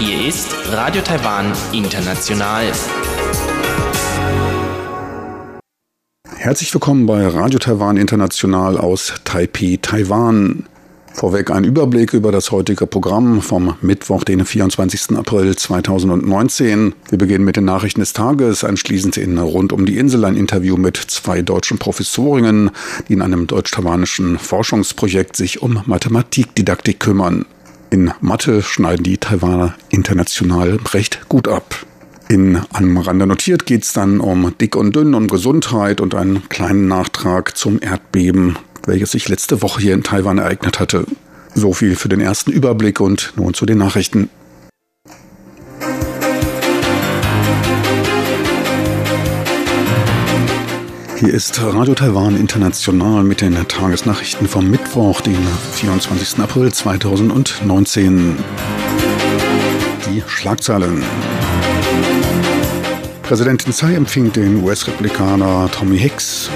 Hier ist Radio Taiwan International. Herzlich willkommen bei Radio Taiwan International aus Taipei, Taiwan. Vorweg ein Überblick über das heutige Programm vom Mittwoch, den 24. April 2019. Wir beginnen mit den Nachrichten des Tages, anschließend in Rund um die Insel ein Interview mit zwei deutschen Professorinnen, die in einem deutsch-taiwanischen Forschungsprojekt sich um Mathematikdidaktik kümmern. In Mathe schneiden die Taiwaner international recht gut ab. In am Rande notiert geht es dann um dick und dünn und Gesundheit und einen kleinen Nachtrag zum Erdbeben welches sich letzte Woche hier in Taiwan ereignet hatte. So viel für den ersten Überblick und nun zu den Nachrichten. Hier ist Radio Taiwan International mit den Tagesnachrichten vom Mittwoch, den 24. April 2019. Die Schlagzeilen. Präsidentin Tsai empfing den US-Republikaner Tommy Hicks.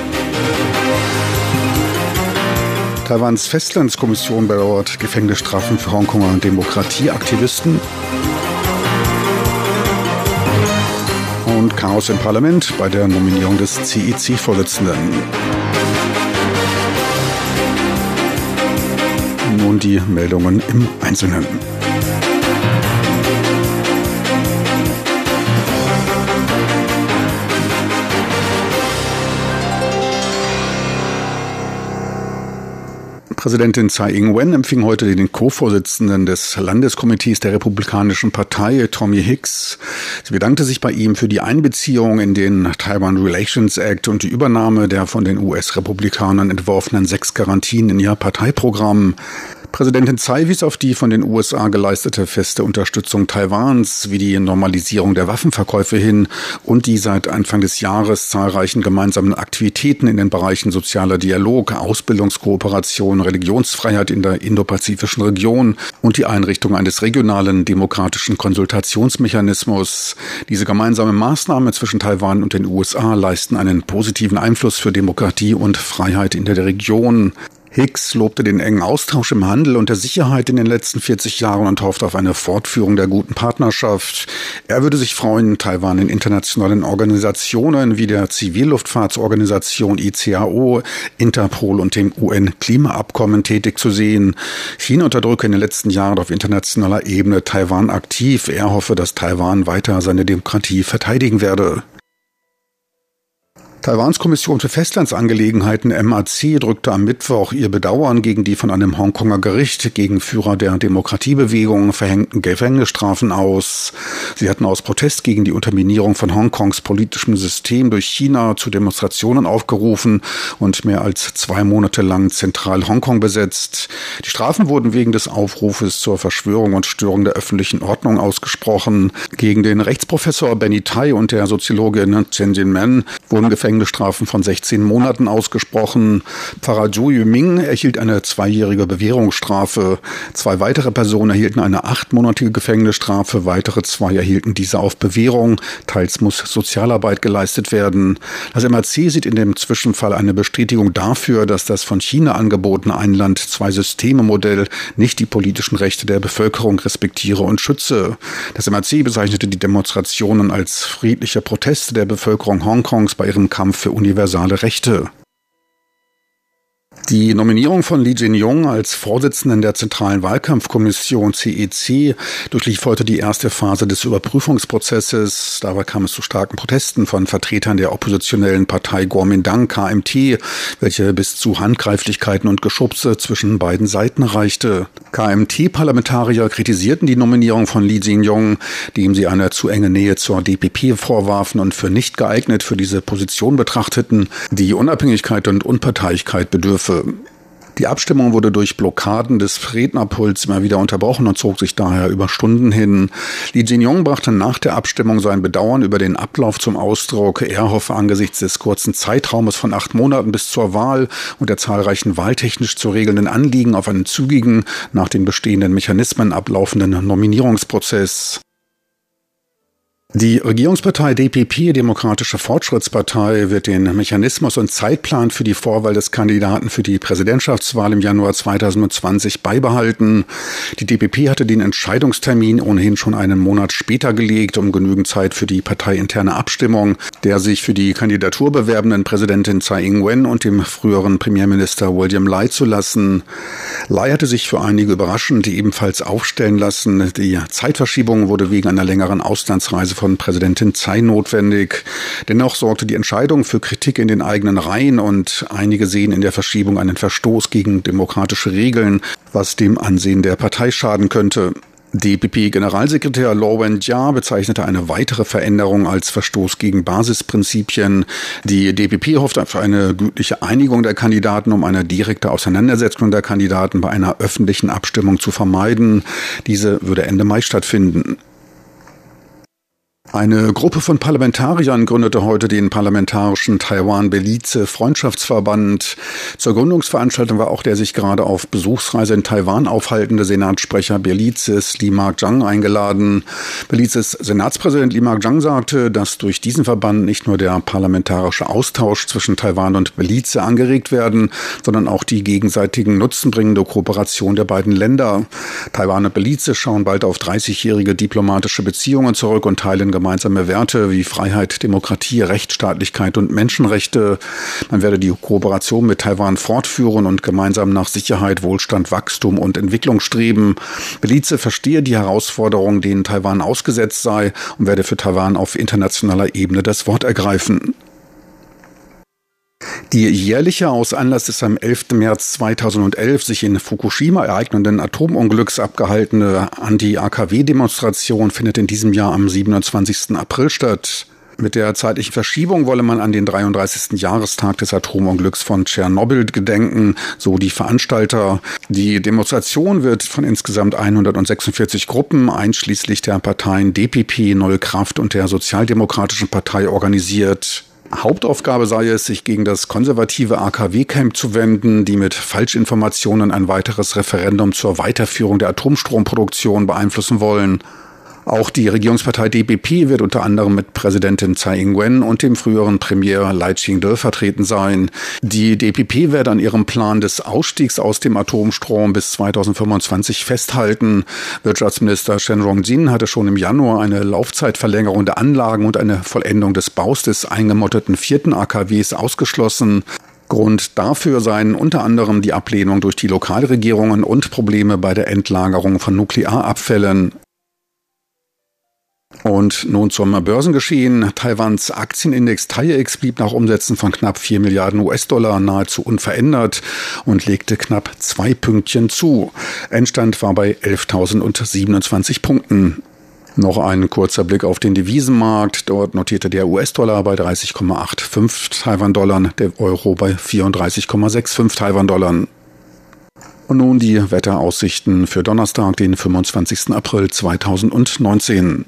Taiwans Festlandskommission bedauert Gefängnisstrafen für Hongkonger Demokratieaktivisten. Und Chaos im Parlament bei der Nominierung des CIC-Vorsitzenden. Nun die Meldungen im Einzelnen. Präsidentin Tsai Ing-wen empfing heute den Co-Vorsitzenden des Landeskomitees der Republikanischen Partei, Tommy Hicks. Sie bedankte sich bei ihm für die Einbeziehung in den Taiwan Relations Act und die Übernahme der von den US-Republikanern entworfenen sechs Garantien in ihr Parteiprogramm. Präsidentin Tsai wies auf die von den USA geleistete feste Unterstützung Taiwans wie die Normalisierung der Waffenverkäufe hin und die seit Anfang des Jahres zahlreichen gemeinsamen Aktivitäten in den Bereichen sozialer Dialog, Ausbildungskooperation, Religionsfreiheit in der indopazifischen Region und die Einrichtung eines regionalen demokratischen Konsultationsmechanismus. Diese gemeinsame Maßnahme zwischen Taiwan und den USA leisten einen positiven Einfluss für Demokratie und Freiheit in der Region. Hicks lobte den engen Austausch im Handel und der Sicherheit in den letzten 40 Jahren und hoffte auf eine Fortführung der guten Partnerschaft. Er würde sich freuen, Taiwan in internationalen Organisationen wie der Zivilluftfahrtsorganisation ICAO, Interpol und dem UN-Klimaabkommen tätig zu sehen. China unterdrücke in den letzten Jahren auf internationaler Ebene Taiwan aktiv. Er hoffe, dass Taiwan weiter seine Demokratie verteidigen werde. Taiwans Kommission für Festlandsangelegenheiten MAC drückte am Mittwoch ihr Bedauern gegen die von einem Hongkonger Gericht gegen Führer der Demokratiebewegung verhängten Gefängnisstrafen aus. Sie hatten aus Protest gegen die Unterminierung von Hongkongs politischem System durch China zu Demonstrationen aufgerufen und mehr als zwei Monate lang zentral Hongkong besetzt. Die Strafen wurden wegen des Aufrufes zur Verschwörung und Störung der öffentlichen Ordnung ausgesprochen. Gegen den Rechtsprofessor Benny Tai und der Soziologin Chen Jinmen wurden Gefängnisstrafen Gefängnisstrafen von 16 Monaten ausgesprochen. Pfarrer Zhu Yuming erhielt eine zweijährige Bewährungsstrafe. Zwei weitere Personen erhielten eine achtmonatige Gefängnisstrafe. Weitere zwei erhielten diese auf Bewährung. Teils muss Sozialarbeit geleistet werden. Das MRC sieht in dem Zwischenfall eine Bestätigung dafür, dass das von China angebotene Ein-Land-Zwei-Systeme-Modell nicht die politischen Rechte der Bevölkerung respektiere und schütze. Das MRC bezeichnete die Demonstrationen als friedliche Proteste der Bevölkerung Hongkongs bei ihrem Kampf für universale Rechte. Die Nominierung von Li Jin-yong als Vorsitzenden der Zentralen Wahlkampfkommission CEC e durchlief heute die erste Phase des Überprüfungsprozesses. Dabei kam es zu starken Protesten von Vertretern der oppositionellen Partei Kuomintang KMT, welche bis zu Handgreiflichkeiten und Geschubse zwischen beiden Seiten reichte. KMT-Parlamentarier kritisierten die Nominierung von Li Jin-yong, dem sie eine zu enge Nähe zur DPP vorwarfen und für nicht geeignet für diese Position betrachteten, die Unabhängigkeit und Unparteilichkeit bedürfe. Die Abstimmung wurde durch Blockaden des Rednerpuls immer wieder unterbrochen und zog sich daher über Stunden hin. Li Jinyong brachte nach der Abstimmung sein Bedauern über den Ablauf zum Ausdruck. Er hoffe angesichts des kurzen Zeitraumes von acht Monaten bis zur Wahl und der zahlreichen wahltechnisch zu regelnden Anliegen auf einen zügigen, nach den bestehenden Mechanismen ablaufenden Nominierungsprozess. Die Regierungspartei DPP, Demokratische Fortschrittspartei, wird den Mechanismus und Zeitplan für die Vorwahl des Kandidaten für die Präsidentschaftswahl im Januar 2020 beibehalten. Die DPP hatte den Entscheidungstermin ohnehin schon einen Monat später gelegt, um genügend Zeit für die parteiinterne Abstimmung der sich für die Kandidatur bewerbenden Präsidentin Tsai Ing-wen und dem früheren Premierminister William Lai zu lassen. Lai hatte sich für einige überraschend ebenfalls aufstellen lassen. Die Zeitverschiebung wurde wegen einer längeren Auslandsreise von Präsidentin Tsai notwendig. Dennoch sorgte die Entscheidung für Kritik in den eigenen Reihen und einige sehen in der Verschiebung einen Verstoß gegen demokratische Regeln, was dem Ansehen der Partei schaden könnte. DPP-Generalsekretär Laurent Jia bezeichnete eine weitere Veränderung als Verstoß gegen Basisprinzipien. Die DPP hofft auf eine gütliche Einigung der Kandidaten, um eine direkte Auseinandersetzung der Kandidaten bei einer öffentlichen Abstimmung zu vermeiden. Diese würde Ende Mai stattfinden. Eine Gruppe von Parlamentariern gründete heute den parlamentarischen Taiwan-Belize Freundschaftsverband. Zur Gründungsveranstaltung war auch der sich gerade auf Besuchsreise in Taiwan aufhaltende Senatssprecher Belizes Li Mark Zhang eingeladen. Belizes Senatspräsident Li Mark Zhang sagte, dass durch diesen Verband nicht nur der parlamentarische Austausch zwischen Taiwan und Belize angeregt werden, sondern auch die gegenseitigen nutzenbringende Kooperation der beiden Länder. Taiwan und Belize schauen bald auf 30-jährige diplomatische Beziehungen zurück und teilen gemeinsame Werte wie Freiheit, Demokratie, Rechtsstaatlichkeit und Menschenrechte. Man werde die Kooperation mit Taiwan fortführen und gemeinsam nach Sicherheit, Wohlstand, Wachstum und Entwicklung streben. Belize verstehe die Herausforderungen, denen Taiwan ausgesetzt sei und werde für Taiwan auf internationaler Ebene das Wort ergreifen. Die jährliche aus Anlass des am 11. März 2011 sich in Fukushima ereignenden Atomunglücks abgehaltene Anti-AKW-Demonstration findet in diesem Jahr am 27. April statt. Mit der zeitlichen Verschiebung wolle man an den 33. Jahrestag des Atomunglücks von Tschernobyl gedenken, so die Veranstalter. Die Demonstration wird von insgesamt 146 Gruppen, einschließlich der Parteien DPP, Neue Kraft und der Sozialdemokratischen Partei organisiert. Hauptaufgabe sei es, sich gegen das konservative AKW-Camp zu wenden, die mit Falschinformationen ein weiteres Referendum zur Weiterführung der Atomstromproduktion beeinflussen wollen. Auch die Regierungspartei DBP wird unter anderem mit Präsidentin Tsai Ing-wen und dem früheren Premier Lai Ching-te vertreten sein. Die DPP wird an ihrem Plan des Ausstiegs aus dem Atomstrom bis 2025 festhalten. Wirtschaftsminister Shen Rongjin hatte schon im Januar eine Laufzeitverlängerung der Anlagen und eine Vollendung des Baus des eingemotteten vierten AKWs ausgeschlossen. Grund dafür seien unter anderem die Ablehnung durch die Lokalregierungen und Probleme bei der Endlagerung von Nuklearabfällen. Und nun zum Börsengeschehen. Taiwans Aktienindex TAIEX blieb nach Umsätzen von knapp 4 Milliarden US-Dollar nahezu unverändert und legte knapp zwei Pünktchen zu. Endstand war bei 11.027 Punkten. Noch ein kurzer Blick auf den Devisenmarkt. Dort notierte der US-Dollar bei 30,85 Taiwan-Dollar, der Euro bei 34,65 Taiwan-Dollar. Und nun die Wetteraussichten für Donnerstag, den 25. April 2019.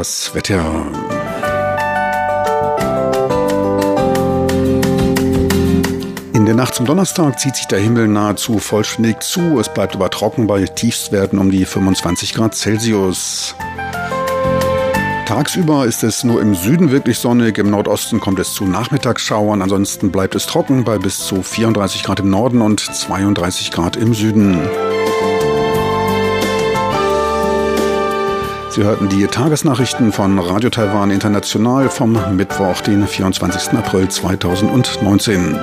Das Wetter. In der Nacht zum Donnerstag zieht sich der Himmel nahezu vollständig zu. Es bleibt aber trocken bei Tiefstwerten um die 25 Grad Celsius. Tagsüber ist es nur im Süden wirklich sonnig, im Nordosten kommt es zu Nachmittagsschauern, ansonsten bleibt es trocken bei bis zu 34 Grad im Norden und 32 Grad im Süden. Sie hörten die Tagesnachrichten von Radio Taiwan International vom Mittwoch, den 24. April 2019.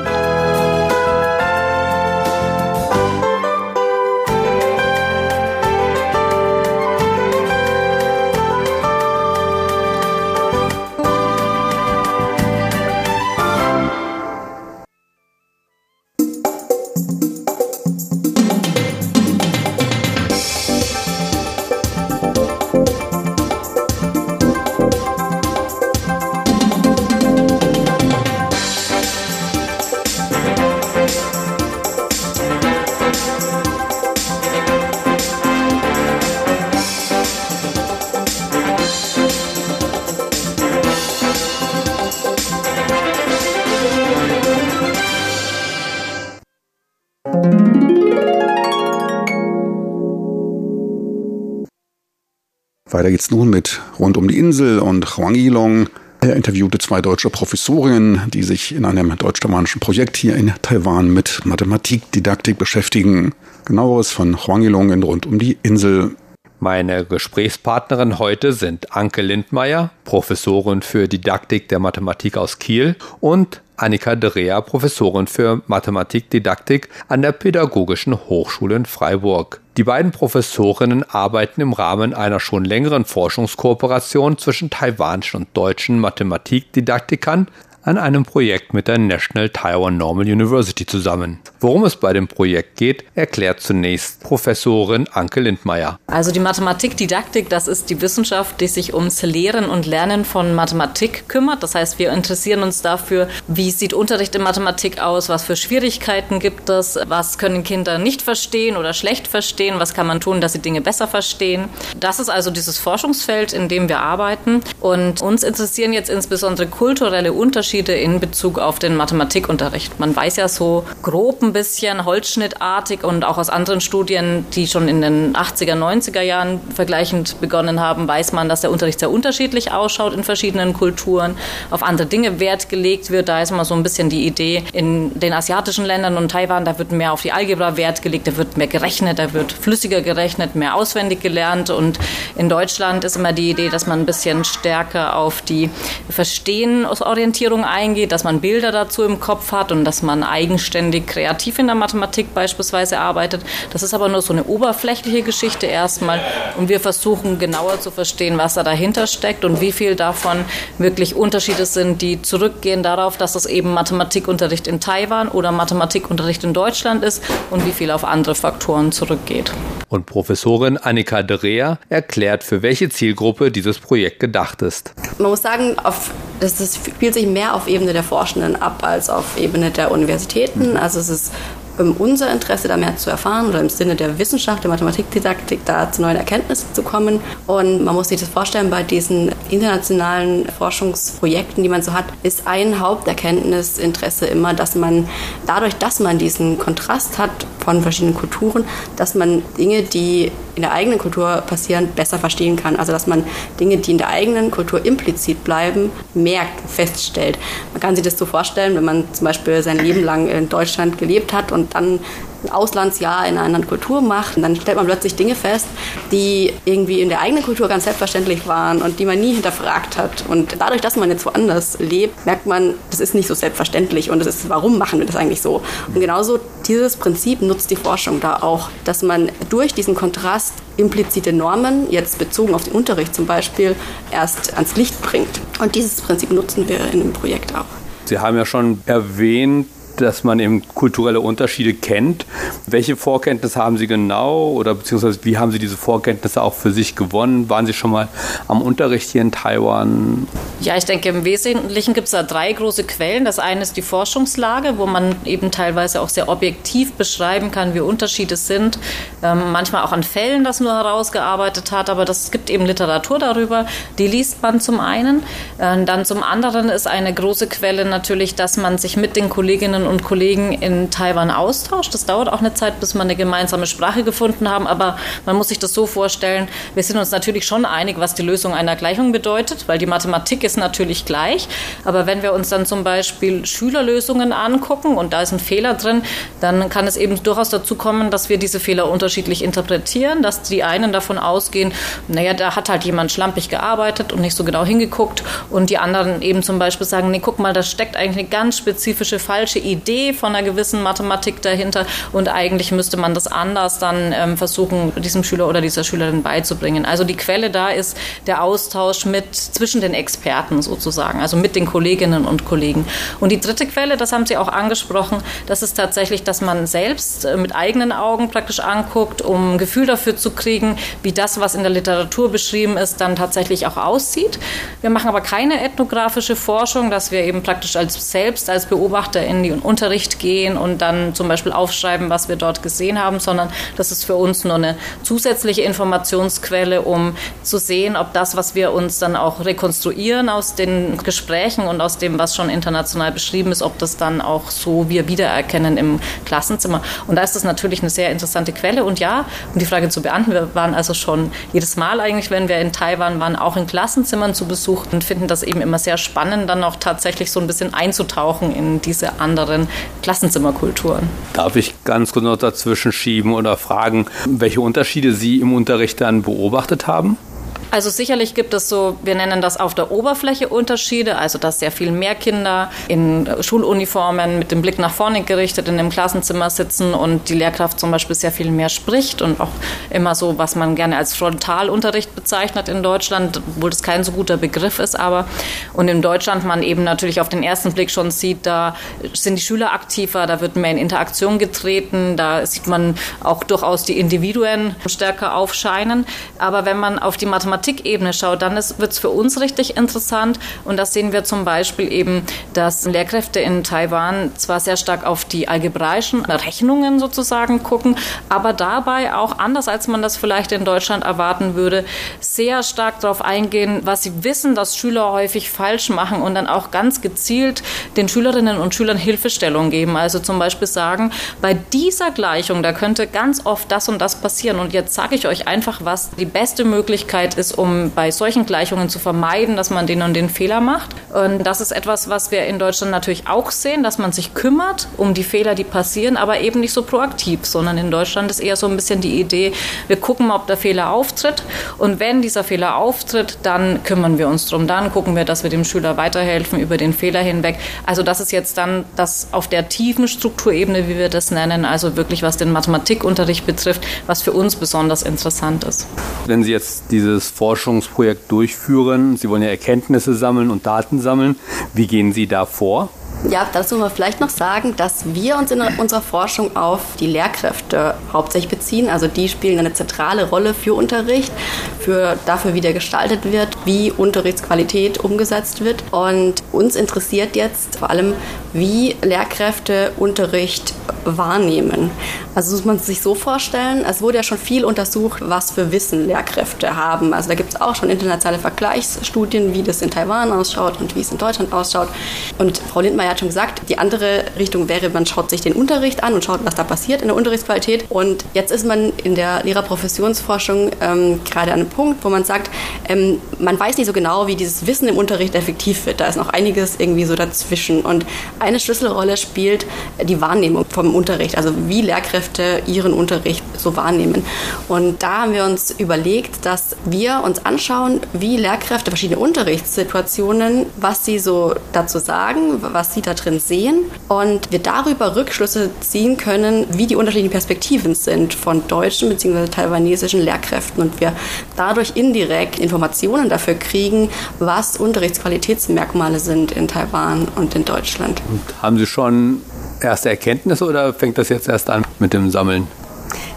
Weiter geht's nun mit Rund um die Insel und Huang Er interviewte zwei deutsche Professorinnen, die sich in einem deutsch-taiwanischen Projekt hier in Taiwan mit Mathematikdidaktik beschäftigen. Genaueres von Huang Yilong in Rund um die Insel. Meine Gesprächspartnerin heute sind Anke Lindmeier, Professorin für Didaktik der Mathematik aus Kiel und Annika Drea, Professorin für Mathematikdidaktik an der Pädagogischen Hochschule in Freiburg. Die beiden Professorinnen arbeiten im Rahmen einer schon längeren Forschungskooperation zwischen taiwanischen und deutschen Mathematikdidaktikern an einem Projekt mit der National Taiwan Normal University zusammen. Worum es bei dem Projekt geht, erklärt zunächst Professorin Anke Lindmeier. Also die Mathematikdidaktik, das ist die Wissenschaft, die sich ums Lehren und Lernen von Mathematik kümmert. Das heißt, wir interessieren uns dafür, wie sieht Unterricht in Mathematik aus, was für Schwierigkeiten gibt es, was können Kinder nicht verstehen oder schlecht verstehen, was kann man tun, dass sie Dinge besser verstehen. Das ist also dieses Forschungsfeld, in dem wir arbeiten. Und uns interessieren jetzt insbesondere kulturelle Unterschiede Unterschiede in Bezug auf den Mathematikunterricht. Man weiß ja so grob ein bisschen holzschnittartig und auch aus anderen Studien, die schon in den 80er, 90er Jahren vergleichend begonnen haben, weiß man, dass der Unterricht sehr unterschiedlich ausschaut in verschiedenen Kulturen, auf andere Dinge Wert gelegt wird. Da ist mal so ein bisschen die Idee, in den asiatischen Ländern und Taiwan, da wird mehr auf die Algebra Wert gelegt, da wird mehr gerechnet, da wird flüssiger gerechnet, mehr auswendig gelernt und in Deutschland ist immer die Idee, dass man ein bisschen stärker auf die Verstehensorientierung eingeht, dass man Bilder dazu im Kopf hat und dass man eigenständig kreativ in der Mathematik beispielsweise arbeitet. Das ist aber nur so eine oberflächliche Geschichte erstmal und wir versuchen genauer zu verstehen, was da dahinter steckt und wie viel davon wirklich Unterschiede sind, die zurückgehen darauf, dass es eben Mathematikunterricht in Taiwan oder Mathematikunterricht in Deutschland ist und wie viel auf andere Faktoren zurückgeht. Und Professorin Annika Derea erklärt, für welche Zielgruppe dieses Projekt gedacht ist. Man muss sagen, auf, das, das spielt sich mehr auf Ebene der Forschenden ab als auf Ebene der Universitäten. Mhm. Also es ist unser Interesse, da mehr zu erfahren oder im Sinne der Wissenschaft, der Mathematikdidaktik, da zu neuen Erkenntnissen zu kommen. Und man muss sich das vorstellen, bei diesen internationalen Forschungsprojekten, die man so hat, ist ein Haupterkenntnisinteresse immer, dass man dadurch, dass man diesen Kontrast hat von verschiedenen Kulturen, dass man Dinge, die in der eigenen Kultur passieren, besser verstehen kann. Also dass man Dinge, die in der eigenen Kultur implizit bleiben, merkt, feststellt. Man kann sich das so vorstellen, wenn man zum Beispiel sein Leben lang in Deutschland gelebt hat und dann ein Auslandsjahr in einer anderen Kultur macht, dann stellt man plötzlich Dinge fest, die irgendwie in der eigenen Kultur ganz selbstverständlich waren und die man nie hinterfragt hat. Und dadurch, dass man jetzt woanders lebt, merkt man, das ist nicht so selbstverständlich und das ist, warum machen wir das eigentlich so? Und genauso dieses Prinzip nutzt die Forschung da auch, dass man durch diesen Kontrast implizite Normen, jetzt bezogen auf den Unterricht zum Beispiel, erst ans Licht bringt. Und dieses Prinzip nutzen wir in dem Projekt auch. Sie haben ja schon erwähnt, dass man eben kulturelle Unterschiede kennt. Welche Vorkenntnisse haben Sie genau oder beziehungsweise wie haben Sie diese Vorkenntnisse auch für sich gewonnen? Waren Sie schon mal am Unterricht hier in Taiwan? Ja, ich denke, im Wesentlichen gibt es da drei große Quellen. Das eine ist die Forschungslage, wo man eben teilweise auch sehr objektiv beschreiben kann, wie Unterschiede sind. Ähm, manchmal auch an Fällen das nur herausgearbeitet hat, aber das gibt eben Literatur darüber. Die liest man zum einen. Äh, dann zum anderen ist eine große Quelle natürlich, dass man sich mit den Kolleginnen und Kollegen in Taiwan austauscht. Das dauert auch eine Zeit, bis man eine gemeinsame Sprache gefunden haben, aber man muss sich das so vorstellen, wir sind uns natürlich schon einig, was die Lösung einer Gleichung bedeutet, weil die Mathematik ist natürlich gleich, aber wenn wir uns dann zum Beispiel Schülerlösungen angucken und da ist ein Fehler drin, dann kann es eben durchaus dazu kommen, dass wir diese Fehler unterschiedlich interpretieren, dass die einen davon ausgehen, naja, da hat halt jemand schlampig gearbeitet und nicht so genau hingeguckt. Und die anderen eben zum Beispiel sagen, nee, guck mal, da steckt eigentlich eine ganz spezifische falsche Idee Idee von einer gewissen Mathematik dahinter und eigentlich müsste man das anders dann ähm, versuchen, diesem Schüler oder dieser Schülerin beizubringen. Also die Quelle da ist der Austausch mit zwischen den Experten sozusagen, also mit den Kolleginnen und Kollegen. Und die dritte Quelle, das haben Sie auch angesprochen, das ist tatsächlich, dass man selbst äh, mit eigenen Augen praktisch anguckt, um ein Gefühl dafür zu kriegen, wie das, was in der Literatur beschrieben ist, dann tatsächlich auch aussieht. Wir machen aber keine ethnografische Forschung, dass wir eben praktisch als selbst als Beobachter in die Unterricht gehen und dann zum Beispiel aufschreiben, was wir dort gesehen haben, sondern das ist für uns nur eine zusätzliche Informationsquelle, um zu sehen, ob das, was wir uns dann auch rekonstruieren aus den Gesprächen und aus dem, was schon international beschrieben ist, ob das dann auch so wir wiedererkennen im Klassenzimmer. Und da ist das natürlich eine sehr interessante Quelle. Und ja, um die Frage zu beantworten, wir waren also schon jedes Mal eigentlich, wenn wir in Taiwan waren, auch in Klassenzimmern zu Besuch und finden das eben immer sehr spannend, dann auch tatsächlich so ein bisschen einzutauchen in diese anderen Klassenzimmerkulturen. Darf ich ganz kurz noch dazwischen schieben oder fragen, welche Unterschiede Sie im Unterricht dann beobachtet haben? Also sicherlich gibt es so, wir nennen das auf der Oberfläche Unterschiede, also dass sehr viel mehr Kinder in Schuluniformen mit dem Blick nach vorne gerichtet in dem Klassenzimmer sitzen und die Lehrkraft zum Beispiel sehr viel mehr spricht und auch immer so, was man gerne als Frontalunterricht bezeichnet in Deutschland, obwohl das kein so guter Begriff ist, aber und in Deutschland man eben natürlich auf den ersten Blick schon sieht, da sind die Schüler aktiver, da wird mehr in Interaktion getreten, da sieht man auch durchaus die Individuen stärker aufscheinen, aber wenn man auf die Mathematik Mathematikebene schaut, dann wird es für uns richtig interessant. Und das sehen wir zum Beispiel eben, dass Lehrkräfte in Taiwan zwar sehr stark auf die algebraischen Rechnungen sozusagen gucken, aber dabei auch anders, als man das vielleicht in Deutschland erwarten würde, sehr stark darauf eingehen, was sie wissen, dass Schüler häufig falsch machen und dann auch ganz gezielt den Schülerinnen und Schülern Hilfestellung geben. Also zum Beispiel sagen, bei dieser Gleichung, da könnte ganz oft das und das passieren. Und jetzt sage ich euch einfach, was die beste Möglichkeit ist, ist, um bei solchen Gleichungen zu vermeiden, dass man den und den Fehler macht. Und das ist etwas, was wir in Deutschland natürlich auch sehen, dass man sich kümmert um die Fehler, die passieren, aber eben nicht so proaktiv, sondern in Deutschland ist eher so ein bisschen die Idee, wir gucken mal, ob der Fehler auftritt. Und wenn dieser Fehler auftritt, dann kümmern wir uns drum. Dann gucken wir, dass wir dem Schüler weiterhelfen über den Fehler hinweg. Also das ist jetzt dann das auf der tiefen Strukturebene, wie wir das nennen, also wirklich was den Mathematikunterricht betrifft, was für uns besonders interessant ist. Wenn Sie jetzt dieses Forschungsprojekt durchführen? Sie wollen ja Erkenntnisse sammeln und Daten sammeln. Wie gehen Sie da vor? Ja, dazu man vielleicht noch sagen, dass wir uns in unserer Forschung auf die Lehrkräfte hauptsächlich beziehen. Also die spielen eine zentrale Rolle für Unterricht, für dafür, wie der gestaltet wird, wie Unterrichtsqualität umgesetzt wird. Und uns interessiert jetzt vor allem, wie Lehrkräfte Unterricht wahrnehmen. Also muss man sich so vorstellen, es wurde ja schon viel untersucht, was für Wissen Lehrkräfte haben. Also da gibt es auch schon internationale Vergleichsstudien, wie das in Taiwan ausschaut und wie es in Deutschland ausschaut. Und Frau Lindmeier hat schon gesagt, die andere Richtung wäre, man schaut sich den Unterricht an und schaut, was da passiert in der Unterrichtsqualität. Und jetzt ist man in der Lehrerprofessionsforschung ähm, gerade an einem Punkt, wo man sagt, ähm, man weiß nicht so genau, wie dieses Wissen im Unterricht effektiv wird. Da ist noch einiges irgendwie so dazwischen. Und eine Schlüsselrolle spielt die Wahrnehmung vom Unterricht, also wie Lehrkräfte ihren Unterricht so wahrnehmen. Und da haben wir uns überlegt, dass wir uns anschauen, wie Lehrkräfte verschiedene Unterrichtssituationen, was sie so dazu sagen, was sie da drin sehen und wir darüber Rückschlüsse ziehen können, wie die unterschiedlichen Perspektiven sind von deutschen bzw. taiwanesischen Lehrkräften und wir dadurch indirekt Informationen dafür kriegen, was Unterrichtsqualitätsmerkmale sind in Taiwan und in Deutschland. Und haben Sie schon erste Erkenntnisse oder fängt das jetzt erst an mit dem Sammeln?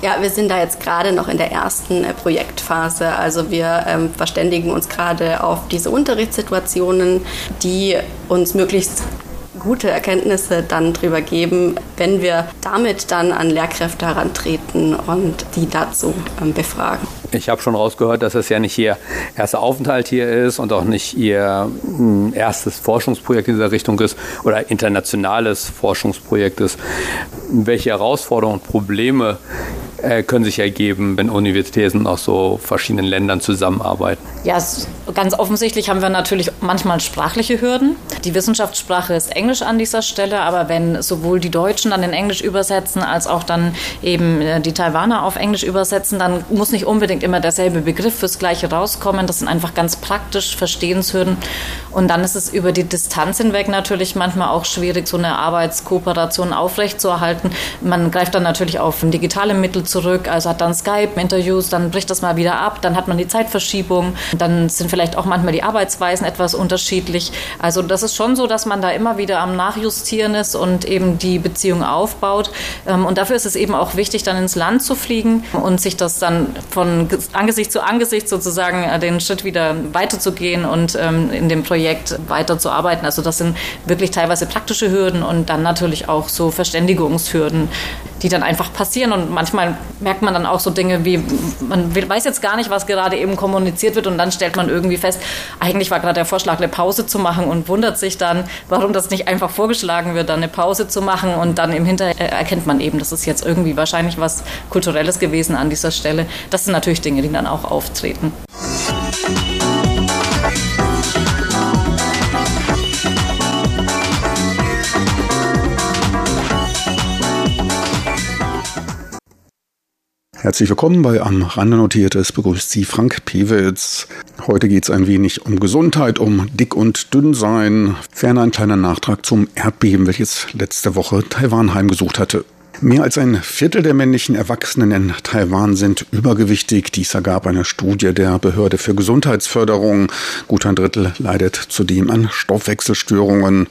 Ja, wir sind da jetzt gerade noch in der ersten äh, Projektphase. Also wir ähm, verständigen uns gerade auf diese Unterrichtssituationen, die uns möglichst gute Erkenntnisse dann drüber geben, wenn wir damit dann an Lehrkräfte herantreten und die dazu ähm, befragen. Ich habe schon rausgehört, dass es ja nicht Ihr erster Aufenthalt hier ist und auch nicht Ihr hm, erstes Forschungsprojekt in dieser Richtung ist oder internationales Forschungsprojekt ist. Welche Herausforderungen und Probleme äh, können sich ergeben, wenn Universitäten aus so verschiedenen Ländern zusammenarbeiten? Ja, ganz offensichtlich haben wir natürlich manchmal sprachliche Hürden. Die Wissenschaftssprache ist Englisch an dieser Stelle, aber wenn sowohl die Deutschen dann in Englisch übersetzen, als auch dann eben äh, die Taiwaner auf Englisch übersetzen, dann muss nicht unbedingt immer derselbe Begriff fürs Gleiche rauskommen. Das sind einfach ganz praktisch Verstehenshürden. Und dann ist es über die Distanz hinweg natürlich manchmal auch schwierig, so eine Arbeitskooperation aufrechtzuerhalten. Man greift dann natürlich auf digitale Mittel zurück, also hat dann Skype-Interviews, dann bricht das mal wieder ab, dann hat man die Zeitverschiebung, dann sind vielleicht auch manchmal die Arbeitsweisen etwas unterschiedlich. Also das ist schon so, dass man da immer wieder am Nachjustieren ist und eben die Beziehung aufbaut. Ähm, und dafür ist es eben auch wichtig, dann ins Land zu fliegen und sich das dann von Angesicht zu Angesicht sozusagen äh, den Schritt wieder weiterzugehen und ähm, in dem Projekt weiterzuarbeiten. Also das sind wirklich teilweise praktische Hürden und dann natürlich auch so Verständigungshürden die dann einfach passieren. Und manchmal merkt man dann auch so Dinge wie, man weiß jetzt gar nicht, was gerade eben kommuniziert wird und dann stellt man irgendwie fest, eigentlich war gerade der Vorschlag, eine Pause zu machen und wundert sich dann, warum das nicht einfach vorgeschlagen wird, dann eine Pause zu machen und dann im Hinterher erkennt man eben, das ist jetzt irgendwie wahrscheinlich was Kulturelles gewesen an dieser Stelle. Das sind natürlich Dinge, die dann auch auftreten. Herzlich willkommen bei Am Rande Notiertes. Begrüßt Sie Frank Pewitz. Heute geht es ein wenig um Gesundheit, um dick und dünn sein. Ferner ein kleiner Nachtrag zum Erdbeben, welches letzte Woche Taiwan heimgesucht hatte. Mehr als ein Viertel der männlichen Erwachsenen in Taiwan sind übergewichtig. Dies ergab eine Studie der Behörde für Gesundheitsförderung. Gut ein Drittel leidet zudem an Stoffwechselstörungen.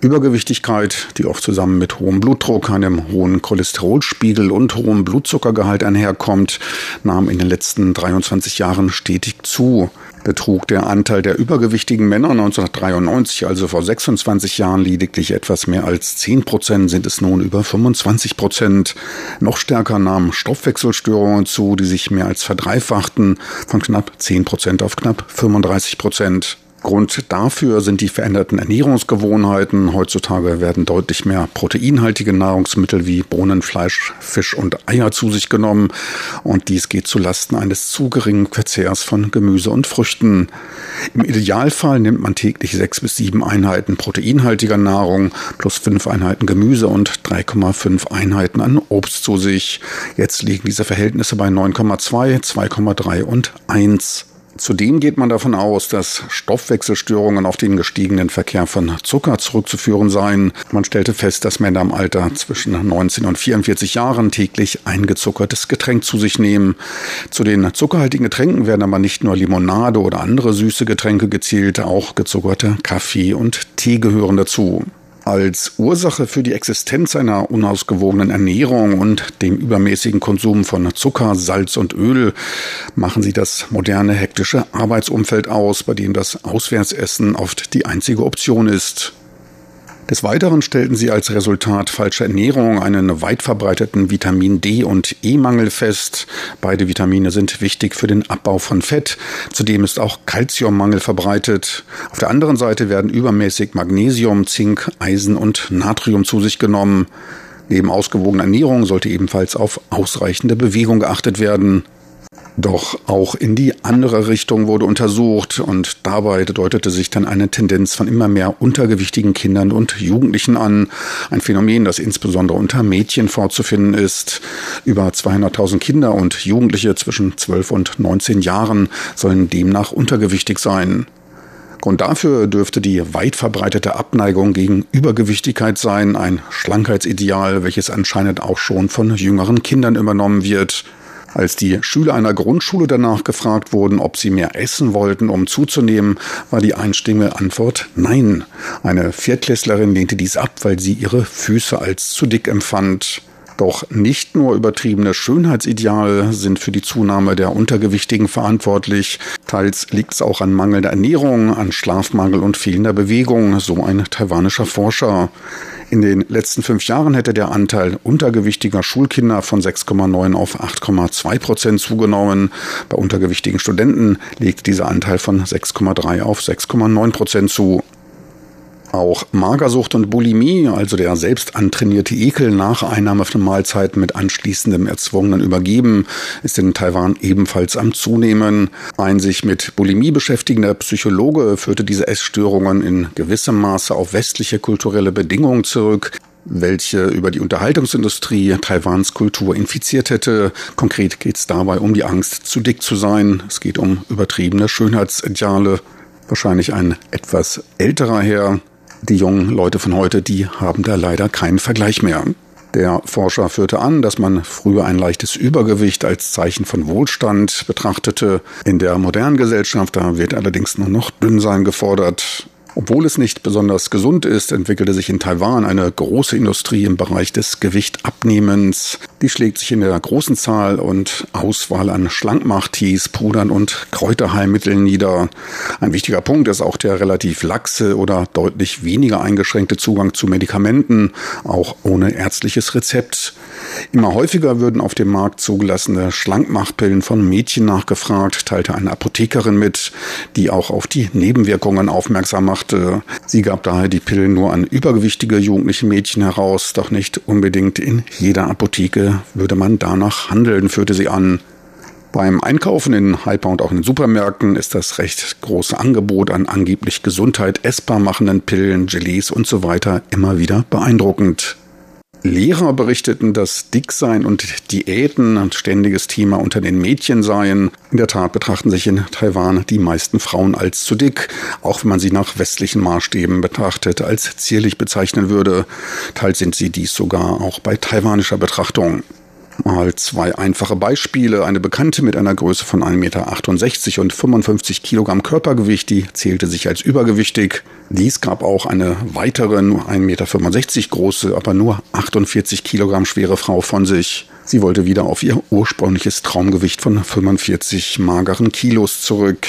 Übergewichtigkeit, die oft zusammen mit hohem Blutdruck, einem hohen Cholesterolspiegel und hohem Blutzuckergehalt einherkommt, nahm in den letzten 23 Jahren stetig zu betrug der Anteil der übergewichtigen Männer 1993, also vor 26 Jahren, lediglich etwas mehr als 10 Prozent, sind es nun über 25 Prozent. Noch stärker nahmen Stoffwechselstörungen zu, die sich mehr als verdreifachten, von knapp 10 Prozent auf knapp 35 Prozent. Grund dafür sind die veränderten Ernährungsgewohnheiten. Heutzutage werden deutlich mehr proteinhaltige Nahrungsmittel wie Bohnen, Fleisch, Fisch und Eier zu sich genommen. Und dies geht zulasten eines zu geringen Verzehrs von Gemüse und Früchten. Im Idealfall nimmt man täglich sechs bis sieben Einheiten proteinhaltiger Nahrung plus fünf Einheiten Gemüse und 3,5 Einheiten an Obst zu sich. Jetzt liegen diese Verhältnisse bei 9,2, 2,3 und 1. Zudem geht man davon aus, dass Stoffwechselstörungen auf den gestiegenen Verkehr von Zucker zurückzuführen seien. Man stellte fest, dass Männer im Alter zwischen 19 und 44 Jahren täglich ein gezuckertes Getränk zu sich nehmen. Zu den zuckerhaltigen Getränken werden aber nicht nur Limonade oder andere süße Getränke gezielt, auch gezuckerte Kaffee und Tee gehören dazu. Als Ursache für die Existenz einer unausgewogenen Ernährung und dem übermäßigen Konsum von Zucker, Salz und Öl machen sie das moderne hektische Arbeitsumfeld aus, bei dem das Auswärtsessen oft die einzige Option ist. Des Weiteren stellten sie als Resultat falscher Ernährung einen weit verbreiteten Vitamin D und E-Mangel fest. Beide Vitamine sind wichtig für den Abbau von Fett. Zudem ist auch Kalziummangel verbreitet. Auf der anderen Seite werden übermäßig Magnesium, Zink, Eisen und Natrium zu sich genommen. Neben ausgewogener Ernährung sollte ebenfalls auf ausreichende Bewegung geachtet werden. Doch auch in die andere Richtung wurde untersucht und dabei deutete sich dann eine Tendenz von immer mehr untergewichtigen Kindern und Jugendlichen an. Ein Phänomen, das insbesondere unter Mädchen vorzufinden ist. Über 200.000 Kinder und Jugendliche zwischen 12 und 19 Jahren sollen demnach untergewichtig sein. Grund dafür dürfte die weit verbreitete Abneigung gegen Übergewichtigkeit sein, ein Schlankheitsideal, welches anscheinend auch schon von jüngeren Kindern übernommen wird. Als die Schüler einer Grundschule danach gefragt wurden, ob sie mehr essen wollten, um zuzunehmen, war die einstimmige Antwort Nein. Eine Viertklässlerin lehnte dies ab, weil sie ihre Füße als zu dick empfand. Doch nicht nur übertriebene Schönheitsideale sind für die Zunahme der Untergewichtigen verantwortlich. Teils liegt es auch an mangelnder Ernährung, an Schlafmangel und fehlender Bewegung, so ein taiwanischer Forscher. In den letzten fünf Jahren hätte der Anteil untergewichtiger Schulkinder von 6,9 auf 8,2 Prozent zugenommen. Bei untergewichtigen Studenten legt dieser Anteil von 6,3 auf 6,9 Prozent zu. Auch Magersucht und Bulimie, also der selbst antrainierte Ekel nach Einnahme von Mahlzeiten mit anschließendem erzwungenen Übergeben, ist in Taiwan ebenfalls am Zunehmen. Ein sich mit Bulimie beschäftigender Psychologe führte diese Essstörungen in gewissem Maße auf westliche kulturelle Bedingungen zurück welche über die Unterhaltungsindustrie Taiwans Kultur infiziert hätte. Konkret geht es dabei um die Angst, zu dick zu sein. Es geht um übertriebene Schönheitsideale. Wahrscheinlich ein etwas älterer Herr, die jungen Leute von heute, die haben da leider keinen Vergleich mehr. Der Forscher führte an, dass man früher ein leichtes Übergewicht als Zeichen von Wohlstand betrachtete. In der modernen Gesellschaft, da wird allerdings nur noch Dünnsein gefordert. Obwohl es nicht besonders gesund ist, entwickelte sich in Taiwan eine große Industrie im Bereich des Gewichtabnehmens. Die schlägt sich in der großen Zahl und Auswahl an Schlankmachtees, Pudern und Kräuterheilmitteln nieder. Ein wichtiger Punkt ist auch der relativ laxe oder deutlich weniger eingeschränkte Zugang zu Medikamenten, auch ohne ärztliches Rezept. Immer häufiger würden auf dem Markt zugelassene Schlankmachpillen von Mädchen nachgefragt, teilte eine Apothekerin mit, die auch auf die Nebenwirkungen aufmerksam machte. Sie gab daher die Pillen nur an übergewichtige jugendliche Mädchen heraus, doch nicht unbedingt in jeder Apotheke würde man danach handeln, führte sie an. Beim Einkaufen in Hyper und auch in Supermärkten ist das recht große Angebot an angeblich Gesundheit essbar machenden Pillen, Gelees und so weiter immer wieder beeindruckend. Lehrer berichteten, dass Dicksein und Diäten ein ständiges Thema unter den Mädchen seien. In der Tat betrachten sich in Taiwan die meisten Frauen als zu dick, auch wenn man sie nach westlichen Maßstäben betrachtet als zierlich bezeichnen würde. Teils sind sie dies sogar auch bei taiwanischer Betrachtung. Mal zwei einfache Beispiele. Eine Bekannte mit einer Größe von 1,68 Meter und 55 Kilogramm Körpergewicht, die zählte sich als übergewichtig. Dies gab auch eine weitere, nur 1,65 Meter große, aber nur 48 Kilogramm schwere Frau von sich. Sie wollte wieder auf ihr ursprüngliches Traumgewicht von 45 mageren Kilos zurück.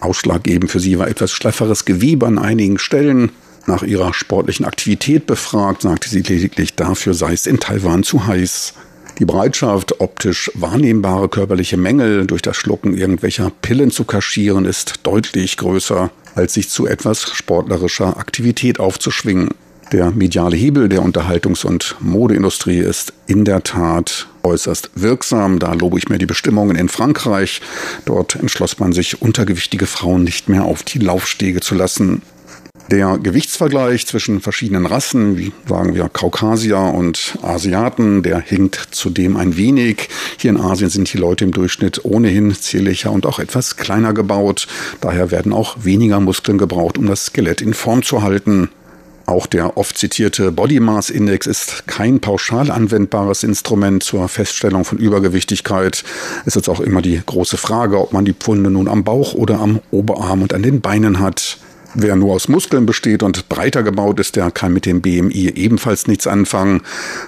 Ausschlaggebend für sie war etwas schlafferes Gewebe an einigen Stellen. Nach ihrer sportlichen Aktivität befragt, sagte sie lediglich, dafür sei es in Taiwan zu heiß. Die Bereitschaft, optisch wahrnehmbare körperliche Mängel durch das Schlucken irgendwelcher Pillen zu kaschieren, ist deutlich größer, als sich zu etwas sportlerischer Aktivität aufzuschwingen. Der mediale Hebel der Unterhaltungs- und Modeindustrie ist in der Tat äußerst wirksam. Da lobe ich mir die Bestimmungen in Frankreich. Dort entschloss man sich, untergewichtige Frauen nicht mehr auf die Laufstege zu lassen. Der Gewichtsvergleich zwischen verschiedenen Rassen, wie sagen wir Kaukasier und Asiaten, der hinkt zudem ein wenig. Hier in Asien sind die Leute im Durchschnitt ohnehin zierlicher und auch etwas kleiner gebaut. Daher werden auch weniger Muskeln gebraucht, um das Skelett in Form zu halten. Auch der oft zitierte Body Mass Index ist kein pauschal anwendbares Instrument zur Feststellung von Übergewichtigkeit. Es ist auch immer die große Frage, ob man die Pfunde nun am Bauch oder am Oberarm und an den Beinen hat. Wer nur aus Muskeln besteht und breiter gebaut ist, der kann mit dem BMI ebenfalls nichts anfangen.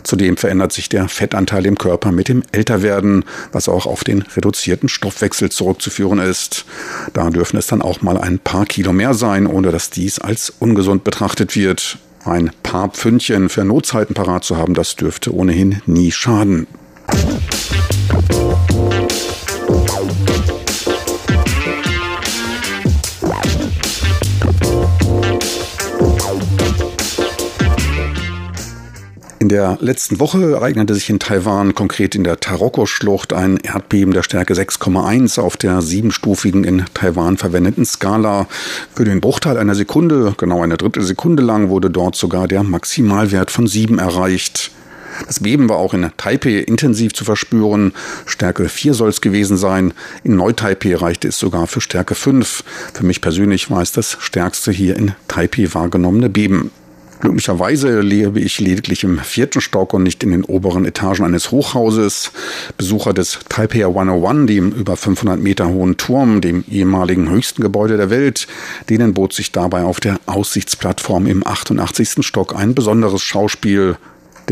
Zudem verändert sich der Fettanteil im Körper mit dem Älterwerden, was auch auf den reduzierten Stoffwechsel zurückzuführen ist. Da dürfen es dann auch mal ein paar Kilo mehr sein, ohne dass dies als ungesund betrachtet wird. Ein paar Pfündchen für Notzeiten parat zu haben, das dürfte ohnehin nie schaden. In der letzten Woche ereignete sich in Taiwan, konkret in der Taroko-Schlucht, ein Erdbeben der Stärke 6,1 auf der siebenstufigen in Taiwan verwendeten Skala. Für den Bruchteil einer Sekunde, genau eine dritte Sekunde lang, wurde dort sogar der Maximalwert von 7 erreicht. Das Beben war auch in Taipei intensiv zu verspüren. Stärke 4 soll es gewesen sein. In Neu-Taipei reichte es sogar für Stärke 5. Für mich persönlich war es das stärkste hier in Taipei wahrgenommene Beben. Glücklicherweise lebe ich lediglich im vierten Stock und nicht in den oberen Etagen eines Hochhauses. Besucher des Taipei 101, dem über 500 Meter hohen Turm, dem ehemaligen höchsten Gebäude der Welt, denen bot sich dabei auf der Aussichtsplattform im 88. Stock ein besonderes Schauspiel.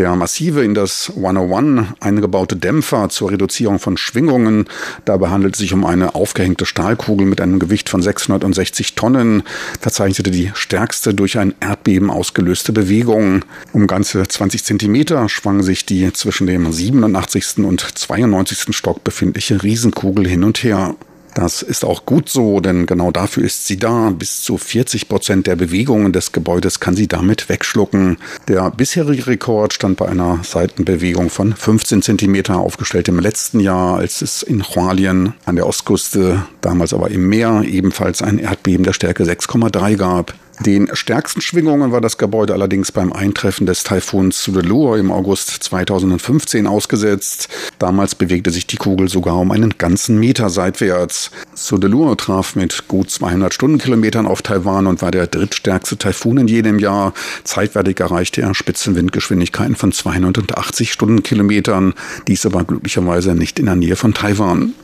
Der massive in das 101 eingebaute Dämpfer zur Reduzierung von Schwingungen, dabei handelt es sich um eine aufgehängte Stahlkugel mit einem Gewicht von 660 Tonnen, verzeichnete die stärkste durch ein Erdbeben ausgelöste Bewegung. Um ganze 20 Zentimeter schwang sich die zwischen dem 87. und 92. Stock befindliche Riesenkugel hin und her. Das ist auch gut so, denn genau dafür ist sie da. Bis zu 40 Prozent der Bewegungen des Gebäudes kann sie damit wegschlucken. Der bisherige Rekord stand bei einer Seitenbewegung von 15 Zentimeter, aufgestellt im letzten Jahr, als es in Hualien an der Ostküste, damals aber im Meer, ebenfalls ein Erdbeben der Stärke 6,3 gab. Den stärksten Schwingungen war das Gebäude allerdings beim Eintreffen des Taifuns Sudelur im August 2015 ausgesetzt. Damals bewegte sich die Kugel sogar um einen ganzen Meter seitwärts. Sudelur traf mit gut 200 Stundenkilometern auf Taiwan und war der drittstärkste Taifun in jedem Jahr. Zeitwärtig erreichte er Spitzenwindgeschwindigkeiten von 280 Stundenkilometern. Dies aber glücklicherweise nicht in der Nähe von Taiwan.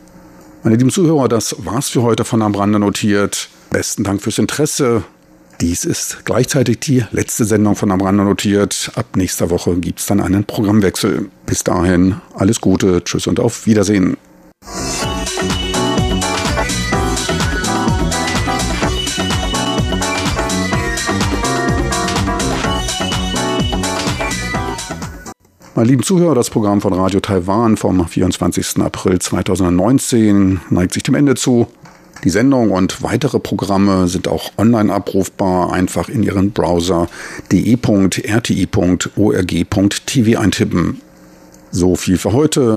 Meine lieben Zuhörer, das war's für heute von am Rande notiert. Besten Dank fürs Interesse. Dies ist gleichzeitig die letzte Sendung von Am Rande notiert. Ab nächster Woche gibt es dann einen Programmwechsel. Bis dahin alles Gute, tschüss und auf Wiedersehen. Meine lieben Zuhörer, das Programm von Radio Taiwan vom 24. April 2019 neigt sich dem Ende zu. Die Sendung und weitere Programme sind auch online abrufbar. Einfach in Ihren Browser de.rti.org.tv eintippen. So viel für heute.